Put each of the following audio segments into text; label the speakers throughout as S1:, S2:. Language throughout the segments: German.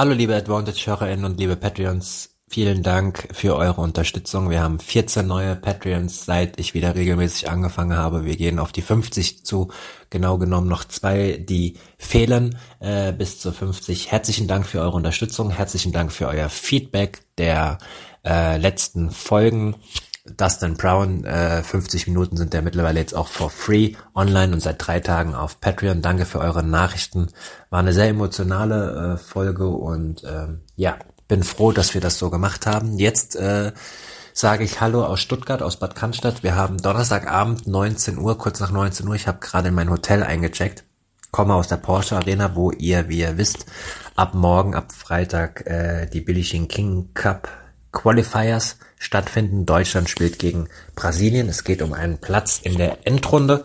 S1: Hallo liebe Advantage-HörerInnen und liebe Patreons, vielen Dank für eure Unterstützung. Wir haben 14 neue Patreons, seit ich wieder regelmäßig angefangen habe. Wir gehen auf die 50 zu, genau genommen noch zwei, die fehlen äh, bis zu 50. Herzlichen Dank für eure Unterstützung, herzlichen Dank für euer Feedback der äh, letzten Folgen. Dustin Brown, äh, 50 Minuten sind der mittlerweile jetzt auch for free online und seit drei Tagen auf Patreon. Danke für eure Nachrichten. War eine sehr emotionale äh, Folge und ähm, ja, bin froh, dass wir das so gemacht haben. Jetzt äh, sage ich Hallo aus Stuttgart, aus Bad Cannstatt. Wir haben Donnerstagabend 19 Uhr, kurz nach 19 Uhr. Ich habe gerade in mein Hotel eingecheckt. Komme aus der Porsche Arena, wo ihr, wie ihr wisst, ab morgen, ab Freitag äh, die Billie Jean King Cup Qualifiers stattfinden. Deutschland spielt gegen Brasilien. Es geht um einen Platz in der Endrunde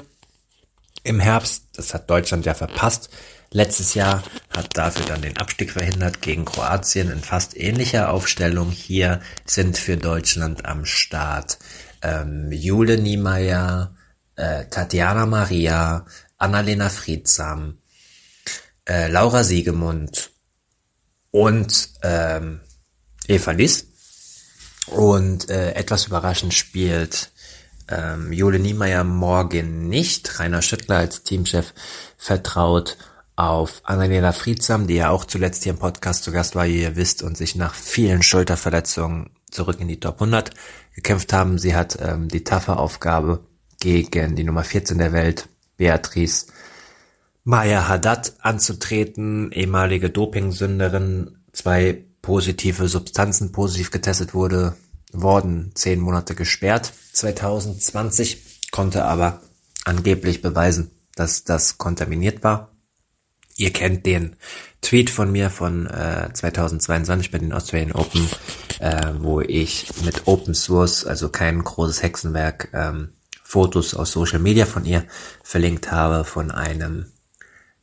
S1: im Herbst. Das hat Deutschland ja verpasst. Letztes Jahr hat dafür dann den Abstieg verhindert gegen Kroatien in fast ähnlicher Aufstellung. Hier sind für Deutschland am Start ähm, Jule Niemeyer, äh, Tatjana Maria, Annalena Friedsam, äh, Laura Siegemund und ähm, Eva Liss. Und äh, etwas überraschend spielt ähm, Jule Niemeyer morgen nicht. Rainer Schüttler als Teamchef vertraut auf Annalena Friedsam, die ja auch zuletzt hier im Podcast zu Gast war, wie ihr wisst, und sich nach vielen Schulterverletzungen zurück in die Top 100 gekämpft haben. Sie hat ähm, die taffe Aufgabe gegen die Nummer 14 der Welt, Beatrice Maya Haddad, anzutreten, ehemalige Dopingsünderin, zwei positive Substanzen positiv getestet wurde, worden zehn Monate gesperrt 2020, konnte aber angeblich beweisen, dass das kontaminiert war. Ihr kennt den Tweet von mir von äh, 2022 bei den Australian Open, äh, wo ich mit Open Source, also kein großes Hexenwerk, ähm, Fotos aus Social Media von ihr verlinkt habe von einem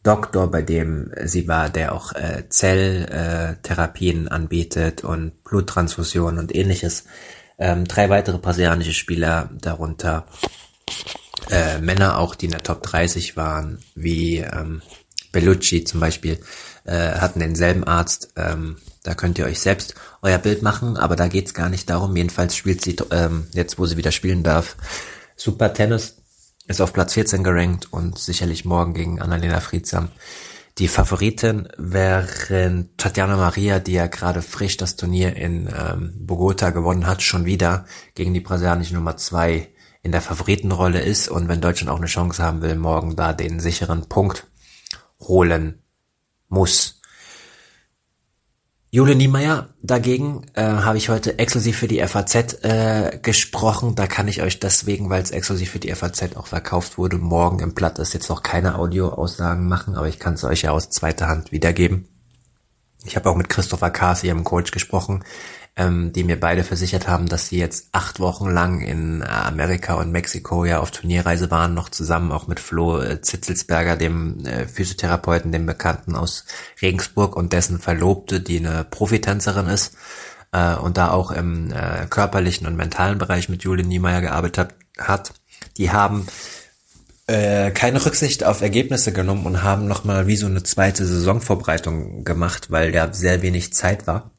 S1: Doktor, bei dem sie war, der auch äh, Zelltherapien äh, anbietet und Bluttransfusionen und ähnliches. Ähm, drei weitere brasilianische Spieler, darunter äh, Männer auch, die in der Top 30 waren, wie ähm, Bellucci zum Beispiel, äh, hatten denselben Arzt. Ähm, da könnt ihr euch selbst euer Bild machen, aber da geht's gar nicht darum. Jedenfalls spielt sie ähm, jetzt, wo sie wieder spielen darf, super Tennis ist auf Platz 14 gerankt und sicherlich morgen gegen Annalena Friedsam die Favoritin, während Tatjana Maria, die ja gerade frisch das Turnier in ähm, Bogota gewonnen hat, schon wieder gegen die brasilianische Nummer 2 in der Favoritenrolle ist und wenn Deutschland auch eine Chance haben will, morgen da den sicheren Punkt holen muss. Jule Niemeyer dagegen äh, habe ich heute exklusiv für die FAZ äh, gesprochen. Da kann ich euch deswegen, weil es exklusiv für die FAZ auch verkauft wurde, morgen im Blatt ist jetzt noch keine Audioaussagen machen, aber ich kann es euch ja aus zweiter Hand wiedergeben. Ich habe auch mit Christopher Kaas, ihrem Coach, gesprochen ähm, die mir beide versichert haben, dass sie jetzt acht Wochen lang in äh, Amerika und Mexiko ja auf Turnierreise waren, noch zusammen auch mit Flo äh, Zitzelsberger, dem äh, Physiotherapeuten, dem Bekannten aus Regensburg und dessen Verlobte, die eine Profitänzerin ist äh, und da auch im äh, körperlichen und mentalen Bereich mit Julie Niemeyer gearbeitet hat. Die haben äh, keine Rücksicht auf Ergebnisse genommen und haben nochmal wie so eine zweite Saisonvorbereitung gemacht, weil da sehr wenig Zeit war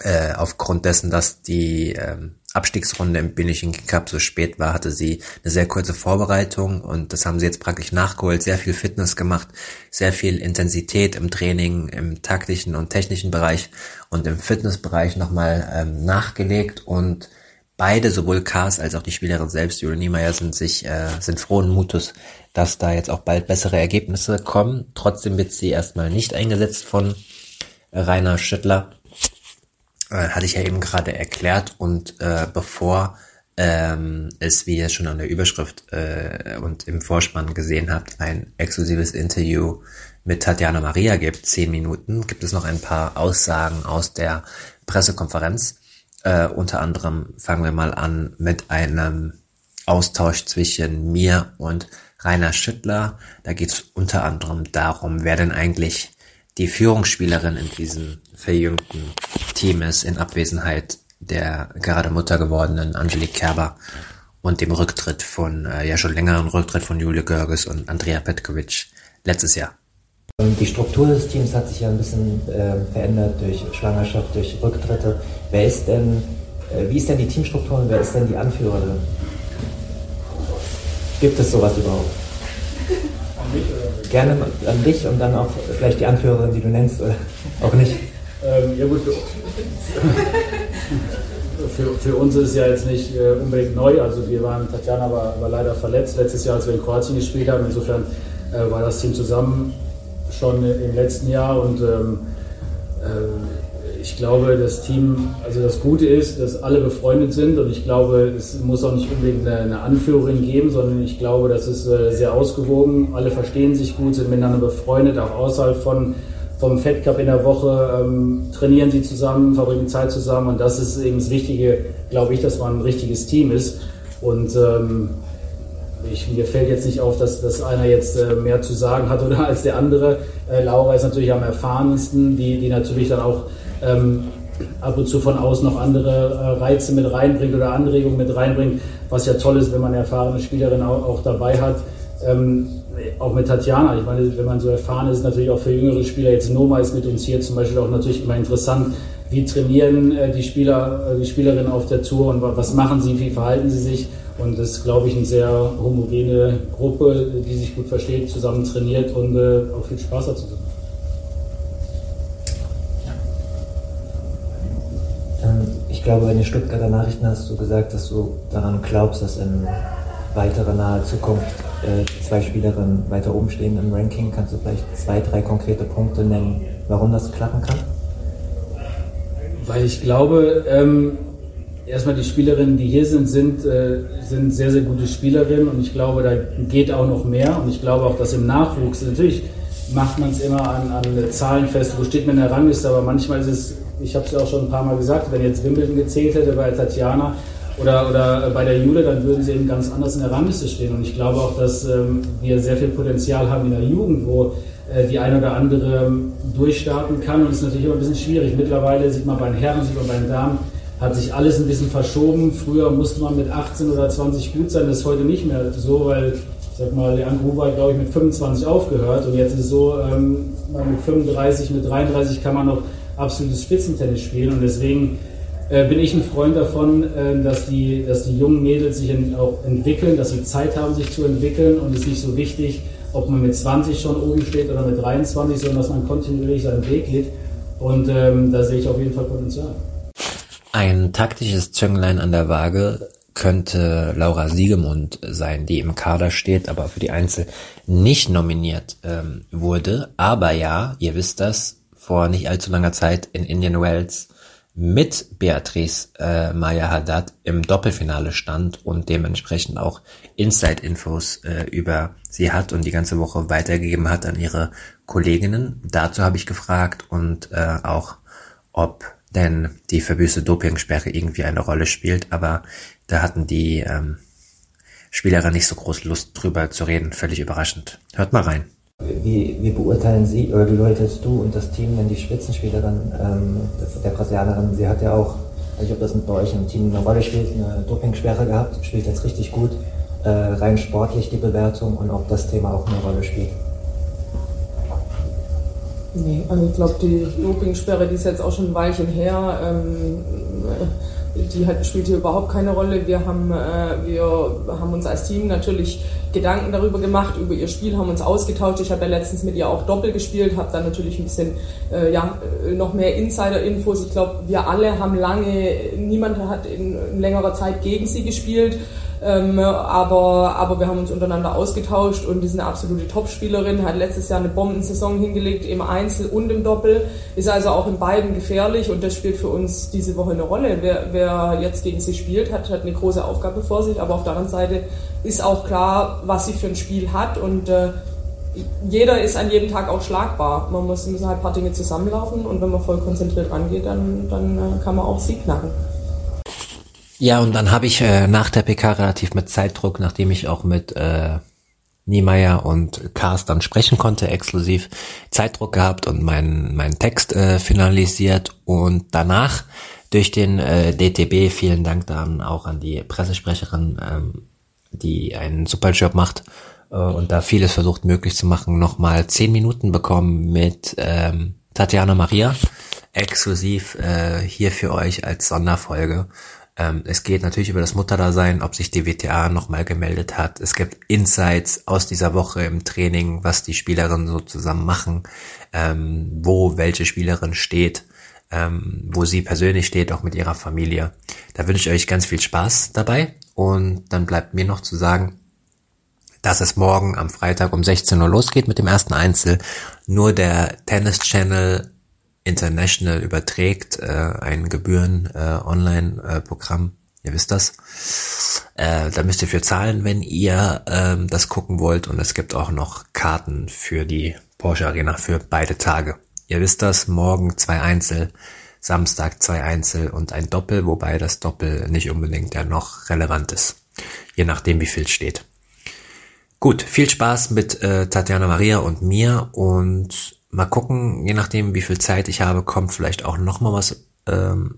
S1: äh, aufgrund dessen, dass die ähm, Abstiegsrunde im Binischen Cup so spät war, hatte sie eine sehr kurze Vorbereitung und das haben sie jetzt praktisch nachgeholt, sehr viel Fitness gemacht, sehr viel Intensität im Training, im taktischen und technischen Bereich und im Fitnessbereich nochmal ähm, nachgelegt und beide, sowohl Kars als auch die Spielerin selbst, Julia Niemeyer, sind sich, äh, sind frohen Mutes, dass da jetzt auch bald bessere Ergebnisse kommen. Trotzdem wird sie erstmal nicht eingesetzt von Rainer Schüttler äh, hatte ich ja eben gerade erklärt und äh, bevor ähm, es, wie ihr schon an der Überschrift äh, und im Vorspann gesehen habt, ein exklusives Interview mit Tatjana Maria gibt, zehn Minuten, gibt es noch ein paar Aussagen aus der Pressekonferenz. Äh, unter anderem fangen wir mal an mit einem Austausch zwischen mir und Rainer Schüttler. Da geht es unter anderem darum, wer denn eigentlich die Führungsspielerin in diesem verjüngten Team ist, in Abwesenheit der gerade Mutter gewordenen Angelique Kerber und dem Rücktritt von, äh, ja schon längeren Rücktritt von Julia Görges und Andrea Petkovic letztes Jahr.
S2: Die Struktur des Teams hat sich ja ein bisschen äh, verändert durch Schwangerschaft, durch Rücktritte. Wer ist denn, äh, wie ist denn die Teamstruktur und wer ist denn die Anführerin? Gibt es sowas überhaupt? An mich oder? Gerne an dich und dann auch vielleicht die Anführerin, die du nennst, oder auch nicht.
S3: Ähm, ja gut, für, für, für, uns ist es ja jetzt nicht äh, unbedingt neu. Also wir waren, Tatjana war, war, leider verletzt letztes Jahr, als wir in Kroatien gespielt haben. Insofern äh, war das Team zusammen schon im letzten Jahr und ähm, äh, ich glaube, das Team, also das Gute ist, dass alle befreundet sind und ich glaube, es muss auch nicht unbedingt eine, eine Anführerin geben, sondern ich glaube, das ist äh, sehr ausgewogen. Alle verstehen sich gut, sind miteinander befreundet, auch außerhalb von vom Fed Cup in der Woche ähm, trainieren sie zusammen, verbringen Zeit zusammen und das ist eben das Wichtige, glaube ich, dass man ein richtiges Team ist. Und ähm, ich, mir fällt jetzt nicht auf, dass, dass einer jetzt äh, mehr zu sagen hat oder als der andere. Äh, Laura ist natürlich am erfahrensten, die, die natürlich dann auch ähm, ab und zu von außen noch andere äh, Reize mit reinbringt oder Anregungen mit reinbringt, was ja toll ist, wenn man eine erfahrene Spielerin auch, auch dabei hat. Ähm, auch mit Tatjana, ich meine, wenn man so erfahren ist, natürlich auch für jüngere Spieler, jetzt Noma ist mit uns hier zum Beispiel auch natürlich immer interessant, wie trainieren äh, die Spieler, äh, die Spielerinnen auf der Tour und was machen sie, wie verhalten sie sich? Und das ist, glaube ich, eine sehr homogene Gruppe, die sich gut versteht, zusammen trainiert und äh, auch viel Spaß hat zusammen.
S2: Ähm, ich glaube, in den Stuttgarter Nachrichten hast du gesagt, dass du daran glaubst, dass in weiterer naher Zukunft äh, zwei Spielerinnen weiter oben stehen im Ranking. Kannst du vielleicht zwei, drei konkrete Punkte nennen, warum das klappen kann?
S3: Weil ich glaube, ähm, erstmal die Spielerinnen, die hier sind, sind, äh, sind sehr, sehr gute Spielerinnen und ich glaube, da geht auch noch mehr und ich glaube auch, dass im Nachwuchs, natürlich macht man es immer an, an Zahlen fest, wo steht man in der Rangliste, aber manchmal ist es, ich habe es ja auch schon ein paar Mal gesagt, wenn jetzt Wimbledon gezählt hätte bei Tatjana, oder, oder bei der Jule, dann würden sie eben ganz anders in der Rangliste stehen. Und ich glaube auch, dass ähm, wir sehr viel Potenzial haben in der Jugend, wo äh, die eine oder andere ähm, durchstarten kann. Und es ist natürlich immer ein bisschen schwierig. Mittlerweile sieht man bei den Herren, sieht man bei den Damen, hat sich alles ein bisschen verschoben. Früher musste man mit 18 oder 20 gut sein. Das ist heute nicht mehr so, weil ich sag mal, Leon Gruber hat, glaube ich, mit 25 aufgehört. Und jetzt ist es so, ähm, mit 35, mit 33 kann man noch absolutes Spitzentennis spielen. Und deswegen äh, bin ich ein Freund davon, äh, dass, die, dass die jungen Mädels sich auch entwickeln, dass sie Zeit haben, sich zu entwickeln und es ist nicht so wichtig, ob man mit 20 schon oben steht oder mit 23, sondern dass man kontinuierlich seinen Weg geht. Und ähm, da sehe ich auf jeden Fall Potenzial.
S1: Ein taktisches Zünglein an der Waage könnte Laura Siegemund sein, die im Kader steht, aber für die Einzel nicht nominiert ähm, wurde. Aber ja, ihr wisst das, vor nicht allzu langer Zeit in Indian Wells mit Beatrice äh, Maya Haddad im Doppelfinale stand und dementsprechend auch Inside-Infos äh, über sie hat und die ganze Woche weitergegeben hat an ihre Kolleginnen. Dazu habe ich gefragt und äh, auch, ob denn die verbüßte Dopingsperre irgendwie eine Rolle spielt, aber da hatten die ähm, Spieler nicht so groß Lust drüber zu reden, völlig überraschend. Hört mal rein.
S2: Wie, wie beurteilen Sie oder wie beurteilst du und das Team denn die Spitzenspielerin ähm, der Brasilianerin? Sie hat ja auch, ich weiß ob das bei euch im Team eine Rolle spielt, eine Dopingsperre gehabt, spielt jetzt richtig gut. Äh, rein sportlich die Bewertung und ob das Thema auch eine Rolle spielt.
S4: Nee, also ich glaube, die Dopingsperre, die ist jetzt auch schon ein Weilchen her. Ähm, die hat, spielt hier überhaupt keine Rolle. Wir haben, äh, wir haben uns als Team natürlich Gedanken darüber gemacht, über ihr Spiel, haben uns ausgetauscht. Ich habe ja letztens mit ihr auch Doppel gespielt, habe dann natürlich ein bisschen äh, ja, äh, noch mehr Insider-Infos. Ich glaube, wir alle haben lange, niemand hat in, in längerer Zeit gegen sie gespielt. Ähm, aber, aber wir haben uns untereinander ausgetauscht und die ist eine absolute Topspielerin, hat letztes Jahr eine Bombensaison hingelegt im Einzel und im Doppel, ist also auch in beiden gefährlich und das spielt für uns diese Woche eine Rolle. Wer, wer jetzt gegen sie spielt, hat, hat eine große Aufgabe vor sich, aber auf der anderen Seite ist auch klar, was sie für ein Spiel hat und äh,
S5: jeder ist an jedem Tag auch schlagbar. Man muss, müssen halt ein paar Dinge zusammenlaufen und wenn man voll konzentriert rangeht, dann, dann äh, kann man auch Sieg knacken.
S2: Ja, und dann habe ich äh, nach der PK relativ mit Zeitdruck, nachdem ich auch mit äh, Niemeyer und Cars dann sprechen konnte, exklusiv Zeitdruck gehabt und meinen meinen Text äh, finalisiert und danach durch den äh, DTB, vielen Dank dann auch an die Pressesprecherin, ähm, die einen super Job macht äh, und da vieles versucht möglich zu machen, nochmal zehn Minuten bekommen mit ähm, Tatjana Maria, exklusiv äh, hier für euch als Sonderfolge. Ähm, es geht natürlich über das Mutterdasein, ob sich die WTA nochmal gemeldet hat. Es gibt Insights aus dieser Woche im Training, was die Spielerinnen so zusammen machen, ähm, wo welche Spielerin steht, ähm, wo sie persönlich steht, auch mit ihrer Familie. Da wünsche ich euch ganz viel Spaß dabei und dann bleibt mir noch zu sagen, dass es morgen am Freitag um 16 Uhr losgeht mit dem ersten Einzel. Nur der Tennis Channel International überträgt, äh, ein Gebühren-Online-Programm. Äh, ihr wisst das. Äh, da müsst ihr für zahlen, wenn ihr ähm, das gucken wollt. Und es gibt auch noch Karten für die Porsche Arena für beide Tage. Ihr wisst das, morgen zwei Einzel, Samstag zwei Einzel und ein Doppel, wobei das Doppel nicht unbedingt ja noch relevant ist. Je nachdem, wie viel steht. Gut, viel Spaß mit äh, Tatjana Maria und mir und mal gucken, je nachdem, wie viel Zeit ich habe, kommt vielleicht auch noch mal was ähm,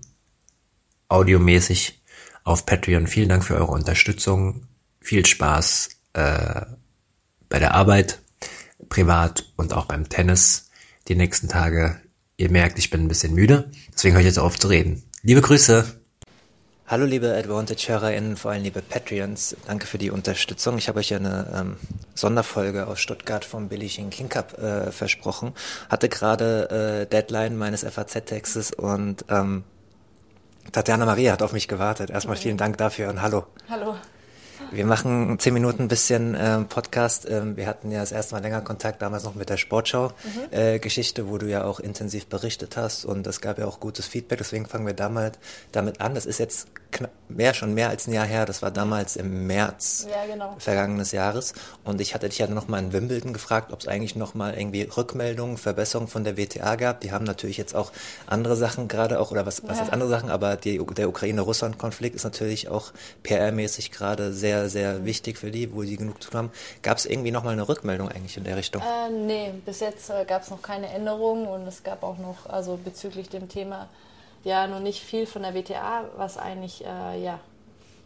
S2: audiomäßig auf Patreon. Vielen Dank für eure Unterstützung. Viel Spaß äh, bei der Arbeit, privat und auch beim Tennis die nächsten Tage. Ihr merkt, ich bin ein bisschen müde, deswegen höre ich jetzt auf zu reden. Liebe Grüße! Hallo liebe Advantage-HörerInnen, vor allem liebe Patreons, danke für die Unterstützung. Ich habe euch ja eine ähm, Sonderfolge aus Stuttgart vom Billie Jean King Cup äh, versprochen. Hatte gerade äh, Deadline meines FAZ-Textes und ähm, Tatjana Maria hat auf mich gewartet. Erstmal vielen Dank dafür und hallo.
S5: Hallo.
S2: Wir machen zehn Minuten ein bisschen äh, Podcast. Ähm, wir hatten ja das erste Mal länger Kontakt, damals noch mit der Sportschau-Geschichte, mhm. äh, wo du ja auch intensiv berichtet hast und es gab ja auch gutes Feedback. Deswegen fangen wir damals damit an. Das ist jetzt mehr, schon mehr als ein Jahr her. Das war damals im März
S5: ja, genau.
S2: vergangenes Jahres. Und ich hatte dich ja noch mal in Wimbledon gefragt, ob es eigentlich noch mal irgendwie Rückmeldungen, Verbesserungen von der WTA gab. Die haben natürlich jetzt auch andere Sachen gerade auch, oder was, was ja. ist andere Sachen, aber die, der Ukraine-Russland-Konflikt ist natürlich auch PR-mäßig gerade sehr, sehr wichtig für die, wo sie genug zu tun haben. Gab es irgendwie noch mal eine Rückmeldung eigentlich in der Richtung?
S5: Äh, nee, bis jetzt äh, gab es noch keine Änderungen und es gab auch noch, also bezüglich dem Thema ja noch nicht viel von der WTA, was eigentlich äh, ja,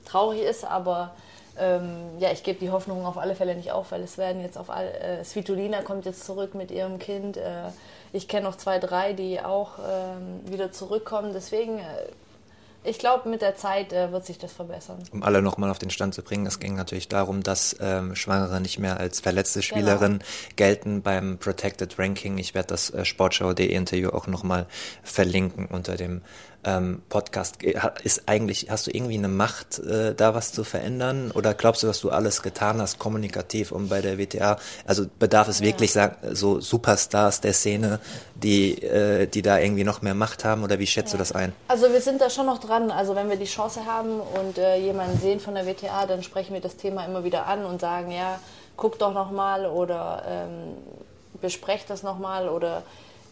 S5: traurig ist, aber ähm, ja, ich gebe die Hoffnung auf alle Fälle nicht auf, weil es werden jetzt auf all, äh, Svitolina kommt jetzt zurück mit ihrem Kind. Äh, ich kenne noch zwei, drei, die auch ähm, wieder zurückkommen. Deswegen äh, ich glaube, mit der Zeit äh, wird sich das verbessern.
S2: Um alle nochmal auf den Stand zu bringen, es ging natürlich darum, dass ähm, Schwangere nicht mehr als verletzte Spielerin genau. gelten beim Protected Ranking. Ich werde das äh, Sportschau.de Interview auch nochmal verlinken unter dem ähm, Podcast. Ist eigentlich, hast du irgendwie eine Macht, äh, da was zu verändern? Oder glaubst du, dass du alles getan hast, kommunikativ, um bei der WTA, also bedarf es ja. wirklich so Superstars der Szene, die, äh, die da irgendwie noch mehr Macht haben? Oder wie schätzt ja. du das ein?
S5: Also wir sind da schon noch dran. Also wenn wir die Chance haben und äh, jemanden sehen von der WTA, dann sprechen wir das Thema immer wieder an und sagen, ja, guck doch nochmal oder ähm, besprecht das nochmal oder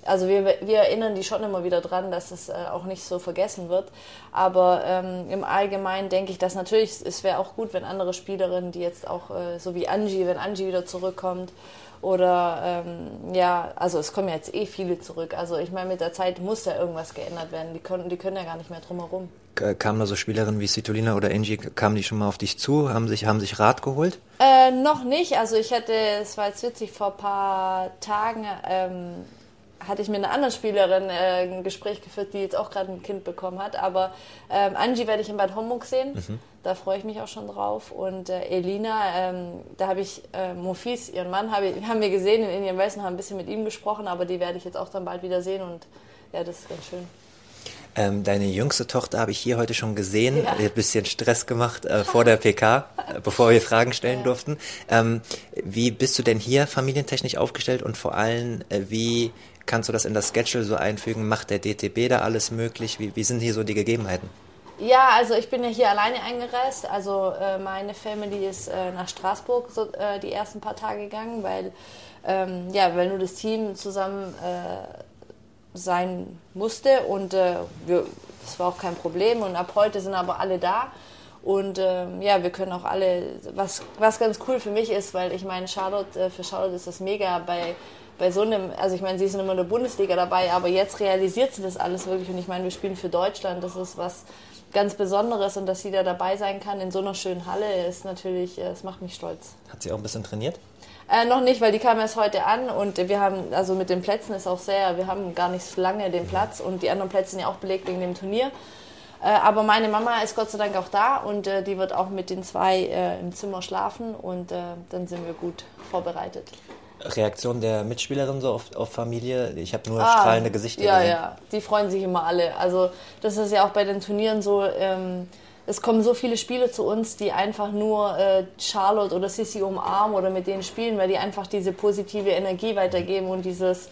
S5: also wir, wir erinnern die schon immer wieder dran, dass es äh, auch nicht so vergessen wird. Aber ähm, im Allgemeinen denke ich, dass natürlich es wäre auch gut, wenn andere Spielerinnen, die jetzt auch äh, so wie Angie, wenn Angie wieder zurückkommt oder ähm, ja, also es kommen jetzt eh viele zurück. Also ich meine, mit der Zeit muss ja irgendwas geändert werden. Die können, die können ja gar nicht mehr drumherum.
S2: Kamen da so Spielerinnen wie Svitolina oder Angie, kamen die schon mal auf dich zu? Haben sich, haben sich Rat geholt?
S5: Äh, noch nicht. Also ich hatte, es war jetzt witzig, vor ein paar Tagen ähm, hatte ich mit einer anderen Spielerin äh, ein Gespräch geführt, die jetzt auch gerade ein Kind bekommen hat. Aber ähm, Angie werde ich in Bad Homburg sehen. Mhm. Da freue ich mich auch schon drauf. Und äh, Elina, ähm, da habe ich äh, Mofis, ihren Mann, hab ich, haben wir gesehen in Indian Wells und haben ein bisschen mit ihm gesprochen. Aber die werde ich jetzt auch dann bald wieder sehen. Und ja, das ist ganz schön.
S2: Ähm, deine jüngste Tochter habe ich hier heute schon gesehen. Ja. Ein bisschen Stress gemacht äh, vor der PK, äh, bevor wir Fragen stellen ja. durften. Ähm, wie bist du denn hier familientechnisch aufgestellt und vor allem, äh, wie kannst du das in das Schedule so einfügen? Macht der DTB da alles möglich? Wie, wie sind hier so die Gegebenheiten?
S5: Ja, also ich bin ja hier alleine eingereist. Also äh, meine Family ist äh, nach Straßburg so, äh, die ersten paar Tage gegangen, weil, ähm, ja, weil nur das Team zusammen äh, sein musste und äh, wir, das war auch kein Problem. Und ab heute sind aber alle da. Und ähm, ja, wir können auch alle, was, was ganz cool für mich ist, weil ich meine, Charlotte, äh, für Charlotte ist das mega bei, bei so einem, also ich meine, sie ist immer in der Bundesliga dabei, aber jetzt realisiert sie das alles wirklich. Und ich meine, wir spielen für Deutschland, das ist was ganz Besonderes und dass sie da dabei sein kann in so einer schönen Halle, ist natürlich, es macht mich stolz.
S2: Hat sie auch ein bisschen trainiert?
S5: Äh, noch nicht, weil die kam erst heute an und wir haben, also mit den Plätzen ist auch sehr, wir haben gar nicht so lange den Platz und die anderen Plätze sind ja auch belegt wegen dem Turnier. Äh, aber meine Mama ist Gott sei Dank auch da und äh, die wird auch mit den zwei äh, im Zimmer schlafen und äh, dann sind wir gut vorbereitet.
S2: Reaktion der Mitspielerin so auf, auf Familie? Ich habe nur ah, strahlende Gesichter
S5: ja, gesehen. Ja, die freuen sich immer alle. Also das ist ja auch bei den Turnieren so. Ähm, es kommen so viele Spieler zu uns, die einfach nur äh, Charlotte oder Sissy umarmen oder mit denen spielen, weil die einfach diese positive Energie weitergeben und dieses,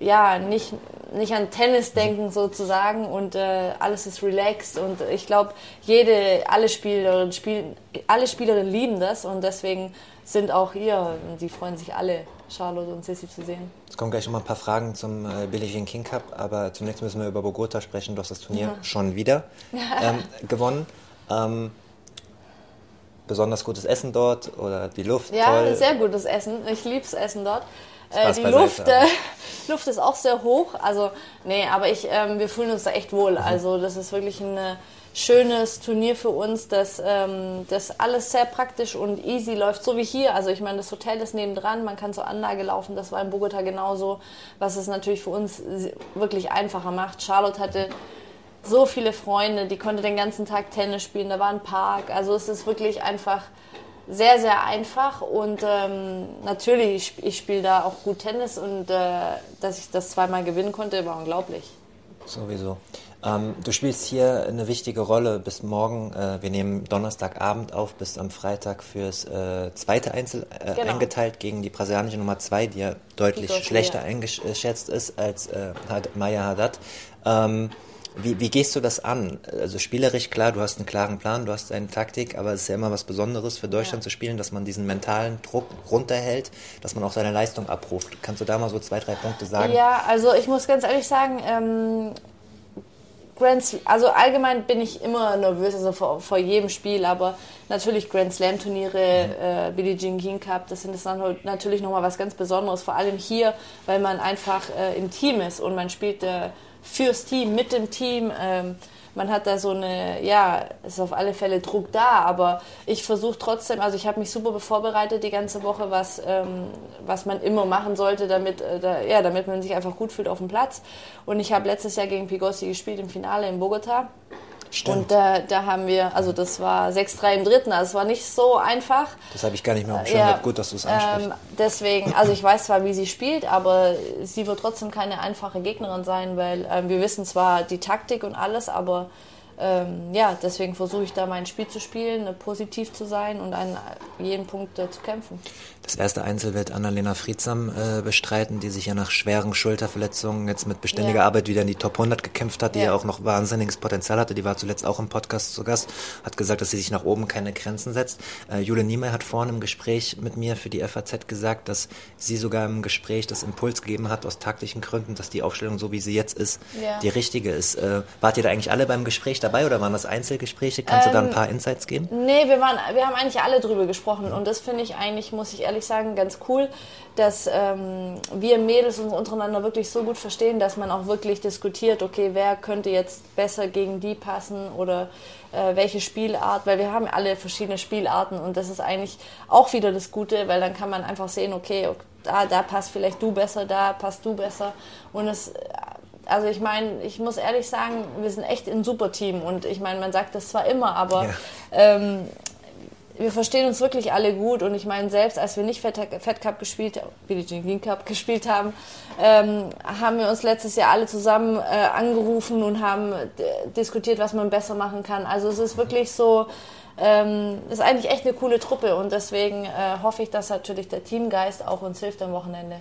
S5: ja, nicht, nicht an Tennis denken sozusagen und äh, alles ist relaxed und ich glaube, jede, alle Spieler, spielen, alle Spielerinnen lieben das und deswegen sind auch hier, die freuen sich alle, Charlotte und Sissy zu sehen.
S2: Es kommen gleich noch mal ein paar Fragen zum äh, Billie Jean King Cup, aber zunächst müssen wir über Bogota sprechen. Du hast das Turnier ja. schon wieder ähm, gewonnen. Ähm, besonders gutes Essen dort oder die Luft?
S5: Ja, toll. sehr gutes Essen. Ich liebe das Essen dort. Äh, die Luft, äh, Luft ist auch sehr hoch. Also, nee, aber ich, ähm, wir fühlen uns da echt wohl. Mhm. Also, das ist wirklich ein äh, schönes Turnier für uns, dass ähm, das alles sehr praktisch und easy läuft, so wie hier. Also, ich meine, das Hotel ist nebendran, man kann zur Anlage laufen. Das war in Bogota genauso, was es natürlich für uns wirklich einfacher macht. Charlotte hatte so viele Freunde, die konnte den ganzen Tag Tennis spielen, da war ein Park. Also es ist wirklich einfach sehr, sehr einfach und ähm, natürlich, ich, ich spiele da auch gut Tennis und äh, dass ich das zweimal gewinnen konnte, war unglaublich.
S2: Sowieso. Ähm, du spielst hier eine wichtige Rolle bis morgen. Äh, wir nehmen Donnerstagabend auf, bis am Freitag fürs äh, zweite Einzel äh, genau. eingeteilt gegen die brasilianische Nummer 2, die ja deutlich schlechter ja. eingeschätzt ist als äh, Maya Haddad. Ähm, wie, wie gehst du das an? Also spielerisch, klar, du hast einen klaren Plan, du hast eine Taktik, aber es ist ja immer was Besonderes für Deutschland ja. zu spielen, dass man diesen mentalen Druck runterhält, dass man auch seine Leistung abruft. Kannst du da mal so zwei, drei Punkte sagen?
S5: Ja, also ich muss ganz ehrlich sagen, ähm, Grand also allgemein bin ich immer nervös, also vor, vor jedem Spiel, aber natürlich Grand Slam Turniere, mhm. äh, Billie Jean King Cup, das sind das dann natürlich nochmal was ganz Besonderes, vor allem hier, weil man einfach äh, im Team ist und man spielt äh, fürs Team, mit dem Team. Ähm, man hat da so eine, ja, ist auf alle Fälle Druck da, aber ich versuche trotzdem, also ich habe mich super vorbereitet die ganze Woche, was, ähm, was man immer machen sollte, damit, äh, da, ja, damit man sich einfach gut fühlt auf dem Platz. Und ich habe letztes Jahr gegen Pigossi gespielt im Finale in Bogota. Stimmt. Und da, da haben wir, also das war 6-3 im dritten, also es war nicht so einfach.
S2: Das habe ich gar nicht mehr Schirm. Ja, Gut, dass du es ansprichst. Ähm,
S5: deswegen, also ich weiß zwar, wie sie spielt, aber sie wird trotzdem keine einfache Gegnerin sein, weil ähm, wir wissen zwar die Taktik und alles, aber ähm, ja, deswegen versuche ich da mein Spiel zu spielen, äh, positiv zu sein und an jeden Punkt äh, zu kämpfen.
S2: Das erste Einzel wird Annalena Friedsam äh, bestreiten, die sich ja nach schweren Schulterverletzungen jetzt mit beständiger ja. Arbeit wieder in die Top 100 gekämpft hat, die ja. ja auch noch wahnsinniges Potenzial hatte. Die war zuletzt auch im Podcast zu Gast, hat gesagt, dass sie sich nach oben keine Grenzen setzt. Äh, Jule Niemeyer hat vorhin im Gespräch mit mir für die FAZ gesagt, dass sie sogar im Gespräch das Impuls gegeben hat, aus taktischen Gründen, dass die Aufstellung, so wie sie jetzt ist, ja. die richtige ist. Äh, wart ihr da eigentlich alle beim Gespräch dabei oder waren das Einzelgespräche? Kannst ähm, du da ein ähm, paar Insights geben?
S5: Nee, wir, waren, wir haben eigentlich alle drüber gesprochen und das finde ich eigentlich, muss ich ehrlich sagen, ganz cool, dass ähm, wir Mädels uns untereinander wirklich so gut verstehen, dass man auch wirklich diskutiert, okay, wer könnte jetzt besser gegen die passen oder äh, welche Spielart, weil wir haben alle verschiedene Spielarten und das ist eigentlich auch wieder das Gute, weil dann kann man einfach sehen, okay, da, da passt vielleicht du besser, da passt du besser und es also ich meine, ich muss ehrlich sagen, wir sind echt ein super Team und ich meine, man sagt das zwar immer, aber ja. ähm, wir verstehen uns wirklich alle gut und ich meine, selbst als wir nicht Fed, Fed Cup gespielt, Billie Jean King Cup gespielt haben, ähm, haben wir uns letztes Jahr alle zusammen äh, angerufen und haben diskutiert, was man besser machen kann. Also es ist wirklich so, ähm, ist eigentlich echt eine coole Truppe und deswegen äh, hoffe ich, dass natürlich der Teamgeist auch uns hilft am Wochenende.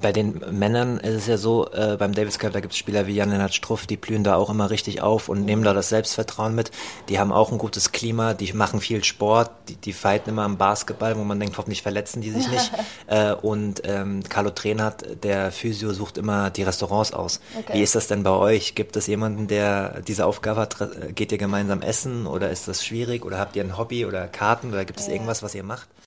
S2: Bei den Männern ist es ja so, äh, beim Davis Cup, da gibt es Spieler wie Jan-Lennart Struff, die blühen da auch immer richtig auf und nehmen da das Selbstvertrauen mit. Die haben auch ein gutes Klima, die machen viel Sport, die, die fighten immer am Basketball, wo man denkt, hoffentlich verletzen die sich nicht. äh, und ähm, Carlo Trenert, der Physio, sucht immer die Restaurants aus. Okay. Wie ist das denn bei euch? Gibt es jemanden, der diese Aufgabe hat? Geht ihr gemeinsam essen oder ist das schwierig oder habt ihr ein Hobby oder Karten oder gibt es irgendwas, was ihr macht?